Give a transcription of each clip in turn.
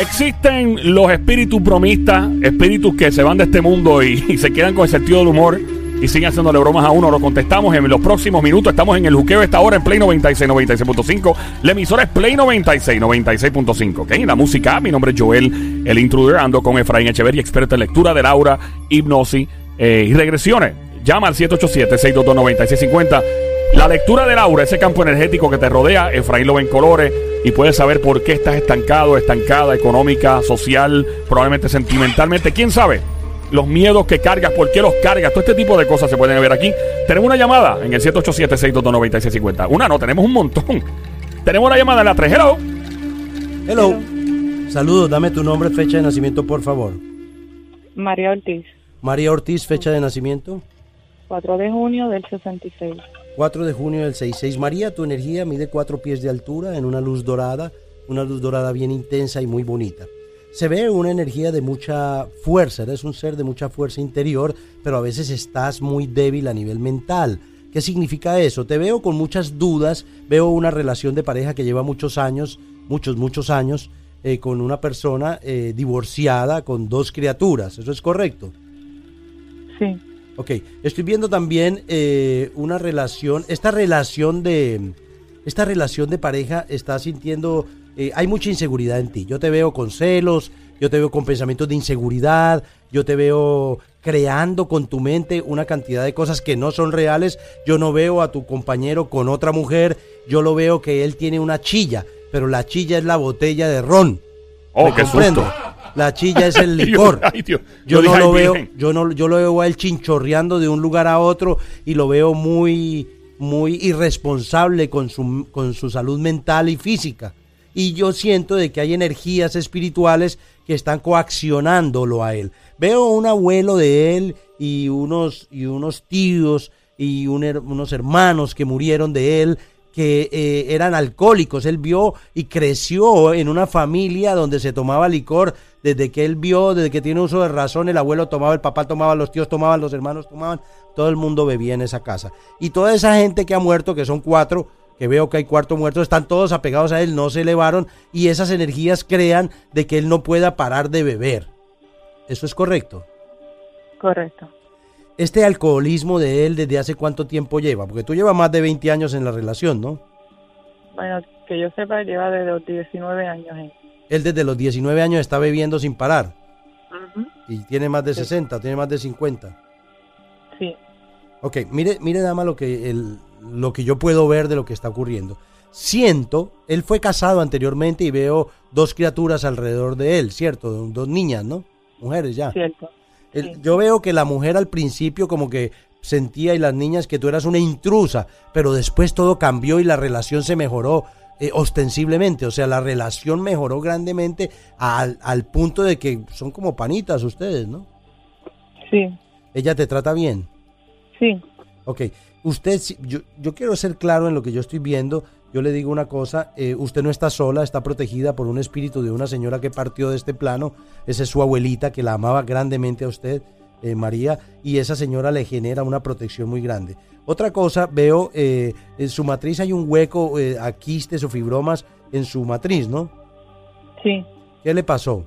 Existen los espíritus bromistas, espíritus que se van de este mundo y, se quedan con el sentido del humor y siguen haciéndole bromas a uno. Lo contestamos en los próximos minutos. Estamos en el juqueo esta hora en Play 96, 96.5. La emisora es Play 96, 96.5. ¿ok? La música, mi nombre es Joel, el intruder. Ando con Efraín Echeverry, experto en lectura del aura, hipnosis eh, y regresiones. Llama al 787-622-9650. La lectura del aura, ese campo energético que te rodea, Efraín lo ve en colores y puedes saber por qué estás estancado, estancada, económica, social, probablemente sentimentalmente. ¿Quién sabe? Los miedos que cargas, por qué los cargas, todo este tipo de cosas se pueden ver aquí. Tenemos una llamada en el 787-622-9650. Una no, tenemos un montón. Tenemos una llamada en la 3. Hello. Hello. Saludos, dame tu nombre, fecha de nacimiento, por favor. María Ortiz, María Ortiz, fecha de nacimiento. 4 de junio del 66. 4 de junio del 66. María, tu energía mide 4 pies de altura en una luz dorada, una luz dorada bien intensa y muy bonita. Se ve una energía de mucha fuerza, eres un ser de mucha fuerza interior, pero a veces estás muy débil a nivel mental. ¿Qué significa eso? Te veo con muchas dudas, veo una relación de pareja que lleva muchos años, muchos, muchos años, eh, con una persona eh, divorciada con dos criaturas, ¿eso es correcto? Sí, Ok, estoy viendo también eh, una relación, esta relación de, esta relación de pareja está sintiendo, eh, hay mucha inseguridad en ti. Yo te veo con celos, yo te veo con pensamientos de inseguridad, yo te veo creando con tu mente una cantidad de cosas que no son reales. Yo no veo a tu compañero con otra mujer, yo lo veo que él tiene una chilla, pero la chilla es la botella de ron. Oh, ¿Me qué susto. La chilla es el licor. Ay, Dios. Yo, no lo veo, yo no, yo lo veo a él chinchorreando de un lugar a otro y lo veo muy, muy irresponsable con su, con su salud mental y física. Y yo siento de que hay energías espirituales que están coaccionándolo a él. Veo un abuelo de él y unos, y unos tíos y un unos hermanos que murieron de él que eh, eran alcohólicos. Él vio y creció en una familia donde se tomaba licor desde que él vio, desde que tiene uso de razón, el abuelo tomaba, el papá tomaba, los tíos tomaban, los hermanos tomaban, todo el mundo bebía en esa casa. Y toda esa gente que ha muerto, que son cuatro, que veo que hay cuarto muerto, están todos apegados a él, no se elevaron y esas energías crean de que él no pueda parar de beber. ¿Eso es correcto? correcto. Este alcoholismo de él, ¿desde hace cuánto tiempo lleva? Porque tú llevas más de 20 años en la relación, ¿no? Bueno, que yo sepa, lleva desde los 19 años. Él desde los 19 años está bebiendo sin parar y tiene más de Sí. 60, tiene más de 50. Sí, Ok, mire, mire dama lo que, el, lo que yo puedo ver de lo que está ocurriendo. Siento, él fue casado anteriormente y veo dos criaturas alrededor de él, ¿cierto? Dos niñas, ¿no? Mujeres ya. cierto. El- Sí. Yo veo que la mujer al principio como que sentía y las niñas que tú eras una intrusa, pero después todo cambió y la relación se mejoró eh, ostensiblemente, o sea, la relación mejoró grandemente al, al punto de que son como panitas ustedes, ¿no? Sí, Ella te trata bien. sí, Ok, usted, yo, yo quiero ser claro en lo que yo estoy viendo. Yo le digo una cosa, eh, usted no está sola, está protegida por un espíritu de una señora que partió de este plano. Esa es su abuelita que la amaba grandemente a usted, eh, María, y esa señora le genera una protección muy grande. Otra cosa, veo, eh, en su matriz hay un hueco eh, a quistes o fibromas en su matriz, ¿no? sí. ¿Qué le pasó?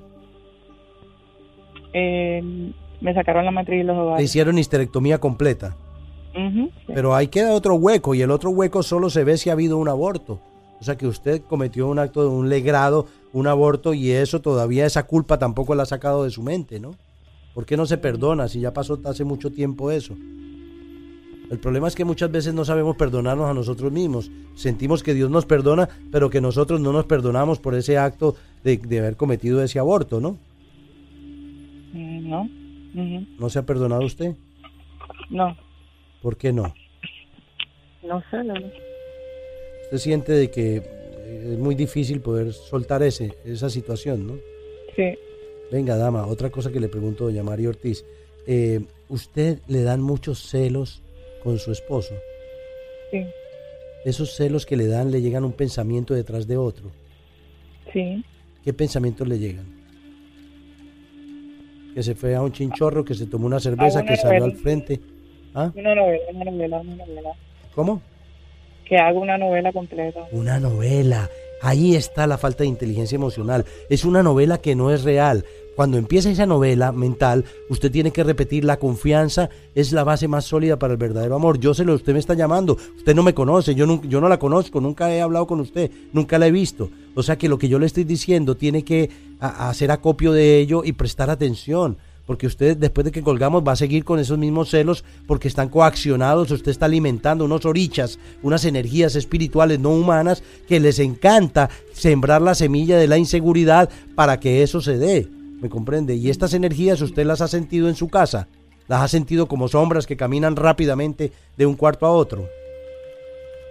Eh, me sacaron la matriz y los Le ovarios. hicieron histerectomía completa. Sí. Pero ahí queda otro hueco y el otro hueco solo se ve si ha habido un aborto. O sea que usted cometió un acto de un legrado, un aborto y eso todavía esa culpa tampoco la ha sacado de su mente, ¿no? ¿Por qué no se perdona si ya pasó hace mucho tiempo eso? El problema es que muchas veces no sabemos perdonarnos a nosotros mismos. Sentimos que Dios nos perdona, pero que nosotros no nos perdonamos por ese acto de, de haber cometido ese aborto, ¿no? Mm, No, ¿No se ha perdonado usted? no, ¿Por qué no? no sé. verdad. Usted siente de que es muy difícil poder soltar ese, esa situación, ¿no? Sí, Venga, dama, otra cosa que le pregunto, doña María Ortiz. Eh, ¿Usted le dan muchos celos con su esposo? sí, Esos celos que le dan le llegan un pensamiento detrás de otro. sí. ¿Qué pensamientos le llegan? Que se fue a un chinchorro, que se tomó una cerveza, una que salió al novela. frente. ¿Ah? Una novela, una novela, una novela. ¿Cómo? Que hago una novela completa. Una novela. Ahí está la falta de inteligencia emocional. Es una novela que no es real. Cuando empieza esa novela mental, usted tiene que repetir la confianza es la base más sólida para el verdadero amor. Yo sé lo usted me está llamando, usted no me conoce, yo no, yo no la conozco, nunca he hablado con usted, nunca la he visto. O sea que lo que yo le estoy diciendo tiene que hacer acopio de ello y prestar atención. Porque usted después de que colgamos va a seguir con esos mismos celos porque están coaccionados, usted está alimentando unos orichas, unas energías espirituales no humanas que les encanta sembrar la semilla de la inseguridad para que eso se dé. ¿Me comprende? Y estas energías usted las ha sentido en su casa. Las ha sentido como sombras que caminan rápidamente de un cuarto a otro.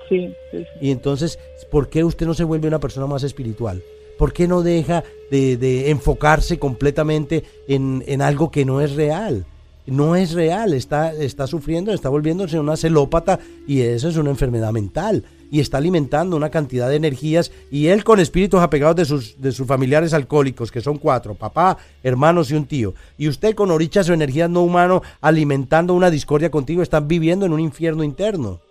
Sí, sí, Y entonces, ¿por qué usted no se vuelve una persona más espiritual? ¿Por qué no deja de, enfocarse completamente en, en, algo que no es real? No es real, está, está sufriendo, está volviéndose una celópata y eso es una enfermedad mental y está alimentando una cantidad de energías y él con espíritus apegados de sus, de sus familiares alcohólicos, que son cuatro, papá, hermanos y un tío. Y usted con orichas o energías no humano alimentando una discordia contigo, están viviendo en un infierno interno.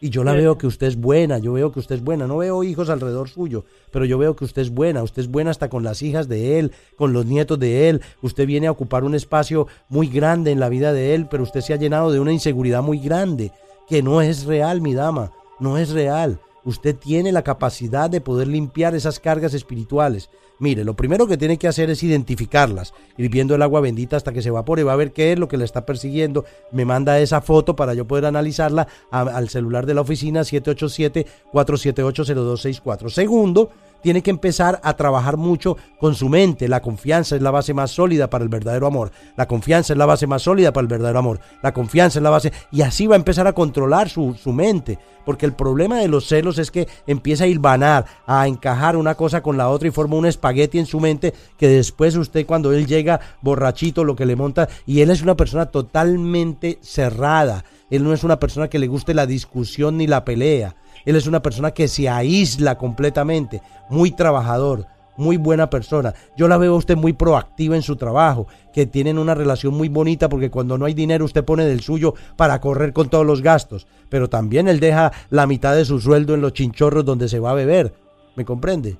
Y yo la veo que usted es buena, yo veo que usted es buena. No veo hijos alrededor suyo, pero yo veo que usted es buena. Usted es buena hasta con las hijas de él, con los nietos de él. Usted viene a ocupar un espacio muy grande en la vida de él, pero usted se ha llenado de una inseguridad muy grande que no es real, mi dama, no es real. Usted tiene la capacidad de poder limpiar esas cargas espirituales. Mire, lo primero que tiene que hacer es identificarlas, hirviendo el agua bendita hasta que se evapore, va a ver qué es lo que le está persiguiendo. Me manda esa foto para yo poder analizarla al celular de la oficina 787-478-0264. Segundo, tiene que empezar a trabajar mucho con su mente. La confianza es la base más sólida para el verdadero amor. La confianza es la base más sólida para el verdadero amor. La confianza es la base... Y así va a empezar a controlar su, su mente. Porque el problema de los celos es que empieza a hilvanar, a encajar una cosa con la otra y forma un espagueti en su mente que después usted cuando él llega borrachito lo que le monta y él es una persona totalmente cerrada. Él no es una persona que le guste la discusión ni la pelea. Él es una persona que se aísla completamente, muy trabajador, muy buena persona. Yo la veo a usted muy proactiva en su trabajo, que tienen una relación muy bonita porque cuando no hay dinero usted pone del suyo para correr con todos los gastos, pero también él deja la mitad de su sueldo en los chinchorros donde se va a beber. ¿Me comprende?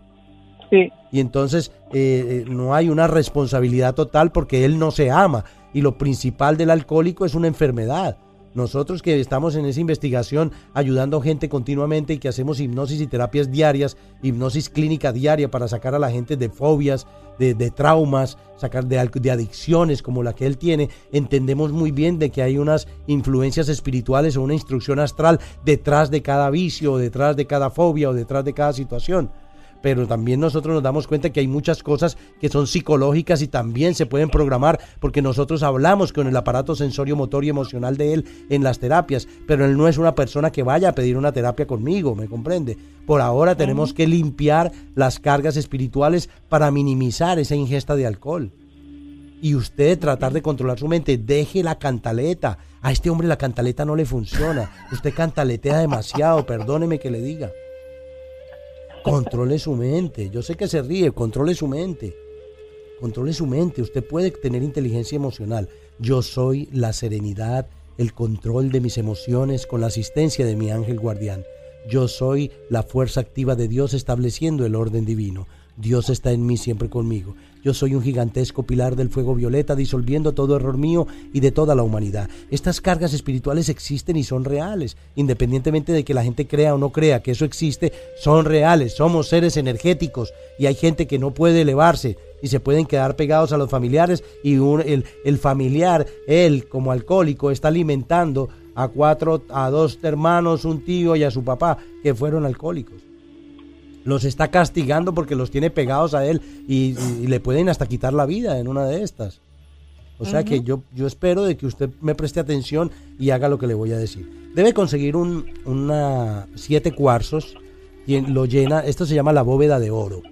Sí. Y entonces eh, eh, no hay una responsabilidad total porque él no se ama. Y lo principal del alcohólico es una enfermedad. Nosotros que estamos en esa investigación ayudando a gente continuamente y que hacemos hipnosis y terapias diarias, hipnosis clínica diaria para sacar a la gente de fobias, de, traumas, sacar de, de adicciones como la que él tiene, entendemos muy bien de que hay unas influencias espirituales o una instrucción astral detrás de cada vicio, detrás de cada fobia o detrás de cada situación pero también nosotros nos damos cuenta que hay muchas cosas que son psicológicas y también se pueden programar porque nosotros hablamos con el aparato sensorio motor y emocional de él en las terapias, pero él no es una persona que vaya a pedir una terapia conmigo, ¿me comprende? Por ahora tenemos que limpiar las cargas espirituales para minimizar esa ingesta de alcohol. Y usted tratar de controlar su mente, deje la cantaleta. A este hombre la cantaleta no le funciona. Usted cantaletea demasiado, perdóneme que le diga. Controle su mente. Yo sé que se ríe, controle su mente. Controle su mente. Usted puede tener inteligencia emocional. Yo soy la serenidad, el control de mis emociones con la asistencia de mi ángel guardián. Yo soy la fuerza activa de Dios estableciendo el orden divino. Dios está en mí siempre conmigo. Yo soy un gigantesco pilar del fuego violeta disolviendo todo error mío y de toda la humanidad. Estas cargas espirituales existen y son reales. Independientemente de que la gente crea o no crea que eso existe, son reales. Somos seres energéticos y hay gente que no puede elevarse y se pueden quedar pegados a los familiares y el, el familiar, él como alcohólico, está alimentando a cuatro, a dos hermanos, un tío y a su papá que fueron alcohólicos los está castigando porque los tiene pegados a él y, le pueden hasta quitar la vida en una de estas. O sea que yo, yo espero de que usted me preste atención y haga lo que le voy a decir. Debe conseguir un, una siete cuarzos y lo llena. Esto se llama la bóveda de oro.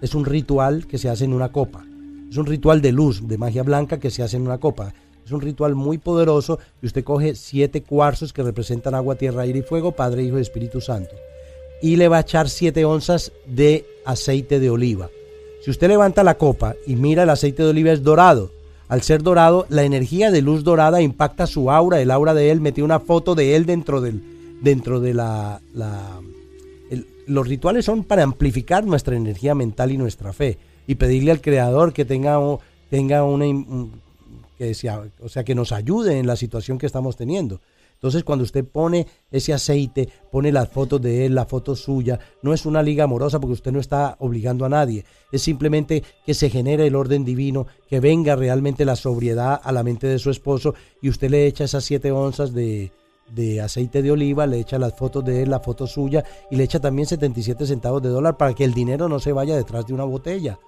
Es un ritual que se hace en una copa. Es un ritual de luz, de magia blanca que se hace en una copa. Es un ritual muy poderoso y usted coge siete cuarzos que representan agua, tierra, aire y fuego, Padre, Hijo y Espíritu Santo y le va a echar 7 onzas de aceite de oliva. Si usted levanta la copa y mira el aceite de oliva es dorado. Al ser dorado, la energía de luz dorada impacta su aura, el aura de él, metió una foto de él dentro del dentro de la, los rituales son para amplificar nuestra energía mental y nuestra fe y pedirle al creador que tenga, tenga una que sea, o sea, que nos ayude en la situación que estamos teniendo. Entonces, cuando usted pone ese aceite, pone las fotos de él, la foto suya, no es una liga amorosa porque usted no está obligando a nadie. Es simplemente que se genere el orden divino, que venga realmente la sobriedad a la mente de su esposo y usted le echa esas siete onzas de, de aceite de oliva, le echa las fotos de él, la foto suya y le echa también 77 centavos de dólar para que el dinero no se vaya detrás de una botella.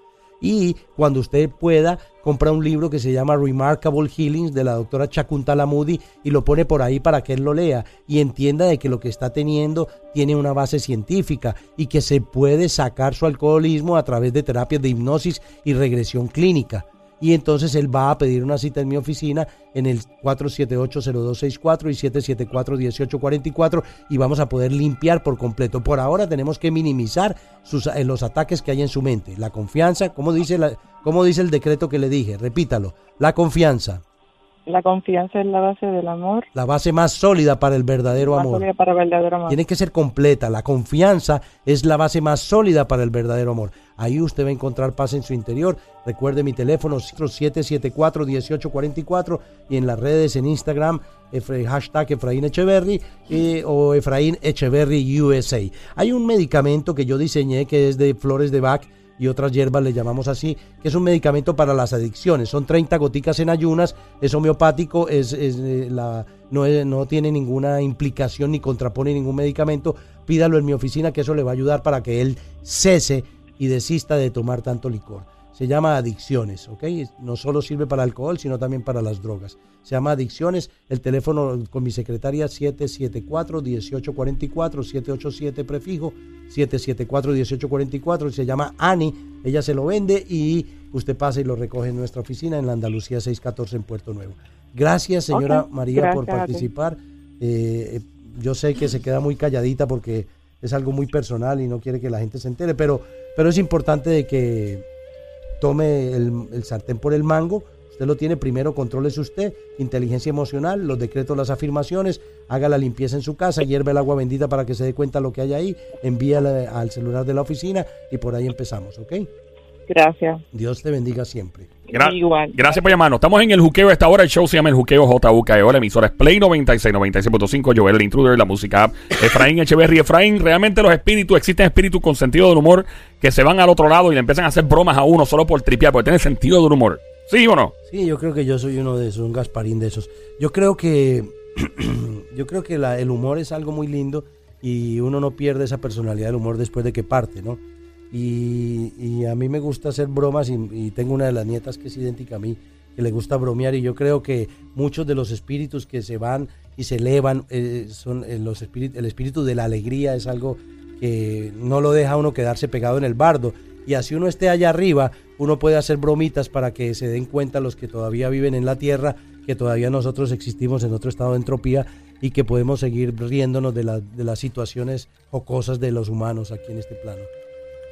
Y cuando usted pueda, compra un libro que se llama Remarkable Healings de la doctora Chakuntala Moody y lo pone por ahí para que él lo lea y entienda de que lo que está teniendo tiene una base científica y que se puede sacar su alcoholismo a través de terapias de hipnosis y regresión clínica y entonces él va a pedir una cita en mi oficina en el 478-0264 y 774-1844 y vamos a poder limpiar por completo. Por ahora tenemos que minimizar sus, eh, los ataques que hay en su mente. La confianza, como dice, la, como dice el decreto que le dije, repítalo, la confianza. La confianza es la base del amor. La base más sólida para el verdadero más amor. Sólida para el verdadero amor. Tiene que ser completa. La confianza es la base más sólida para el verdadero amor. Ahí usted va a encontrar paz en su interior. Recuerde mi teléfono 774-1844 y en las redes en Instagram hashtag Efraín Echeverry eh, o Efraín Echeverry USA. Hay un medicamento que yo diseñé que es de flores de Bach y otras hierbas le llamamos así, que es un medicamento para las adicciones. Son 30 goticas en ayunas, es homeopático, es, eh, no, no tiene ninguna implicación ni contrapone ningún medicamento. Pídalo en mi oficina que eso le va a ayudar para que él cese y desista de tomar tanto licor se llama adicciones, ¿ok? No solo sirve para alcohol, sino también para las drogas. Se llama adicciones. El teléfono con mi secretaria 774-1844, 787 prefijo, 774-1844. Se llama Ani, ella se lo vende y usted pasa y lo recoge en nuestra oficina en la Andalucía 614 en Puerto Nuevo. Gracias, señora María, por participar. Eh, yo sé que se queda muy calladita porque es algo muy personal y no quiere que la gente se entere, pero, pero es importante de que tome el, sartén por el mango, usted lo tiene, primero contrólese usted, inteligencia emocional, los decretos, las afirmaciones, haga la limpieza en su casa, hierve el agua bendita para que se dé cuenta lo que hay ahí, envíala al celular de la oficina y por ahí empezamos, ¿ok? Gracias. Dios te bendiga siempre. Igual. Gracias por llamarnos. Estamos en el juqueo esta hora. El show se llama El Juqueo JUKEO. La emisora es Play 96, 96.5. Joel el Intruder, la música Efraín Echeverry. Efraín, realmente los espíritus, existen espíritus con sentido del humor que se van al otro lado y le empiezan a hacer bromas a uno solo por tripear, porque tiene sentido del humor. ¿Sí o no? Sí, yo creo que yo soy uno de esos, un Gasparín de esos. Yo creo que, yo creo que el humor es algo muy lindo y uno no pierde esa personalidad del humor después de que parte, ¿no? Y, a mí me gusta hacer bromas y, tengo una de las nietas que es idéntica a mí, que le gusta bromear y yo creo que muchos de los espíritus que se van y se elevan eh, son eh, los espíritus, el espíritu de la alegría es algo que no lo deja uno quedarse pegado en el bardo y así uno esté allá arriba uno puede hacer bromitas para que se den cuenta los que todavía viven en la tierra que todavía nosotros existimos en otro estado de entropía y que podemos seguir riéndonos de, de las situaciones o cosas de los humanos aquí en este plano.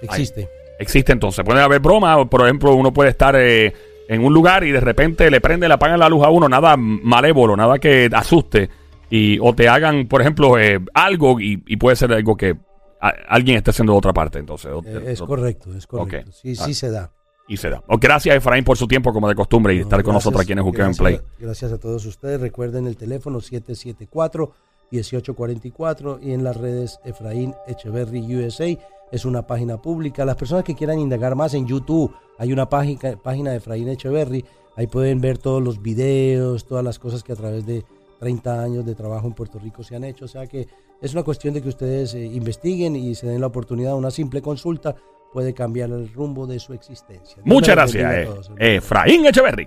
Existe. existe entonces. Puede haber broma, por ejemplo, uno puede estar eh, en un lugar y de repente le prende, le apagan la luz a uno, nada malévolo, nada que asuste. Y, o te hagan, por ejemplo, eh, algo y, puede ser algo que alguien esté haciendo de otra parte. Entonces, eh, es correcto, es correcto. Sí, sí ah. se da. Y se da. gracias, Efraín, por su tiempo, como de costumbre, y estar con nosotros aquí en Juqueo Play. Gracias a todos ustedes. Recuerden el teléfono 774 1844 y en las redes Efraín Echeverry USA es una página pública. Las personas que quieran indagar más en YouTube, hay una página, página de Efraín Echeverry, ahí pueden ver todos los videos, todas las cosas que a través de 30 años de trabajo en Puerto Rico se han hecho. O sea que es una cuestión de que ustedes eh, investiguen y se den la oportunidad, una simple consulta puede cambiar el rumbo de su existencia. Muchas gracias, eh, Efraín Echeverry.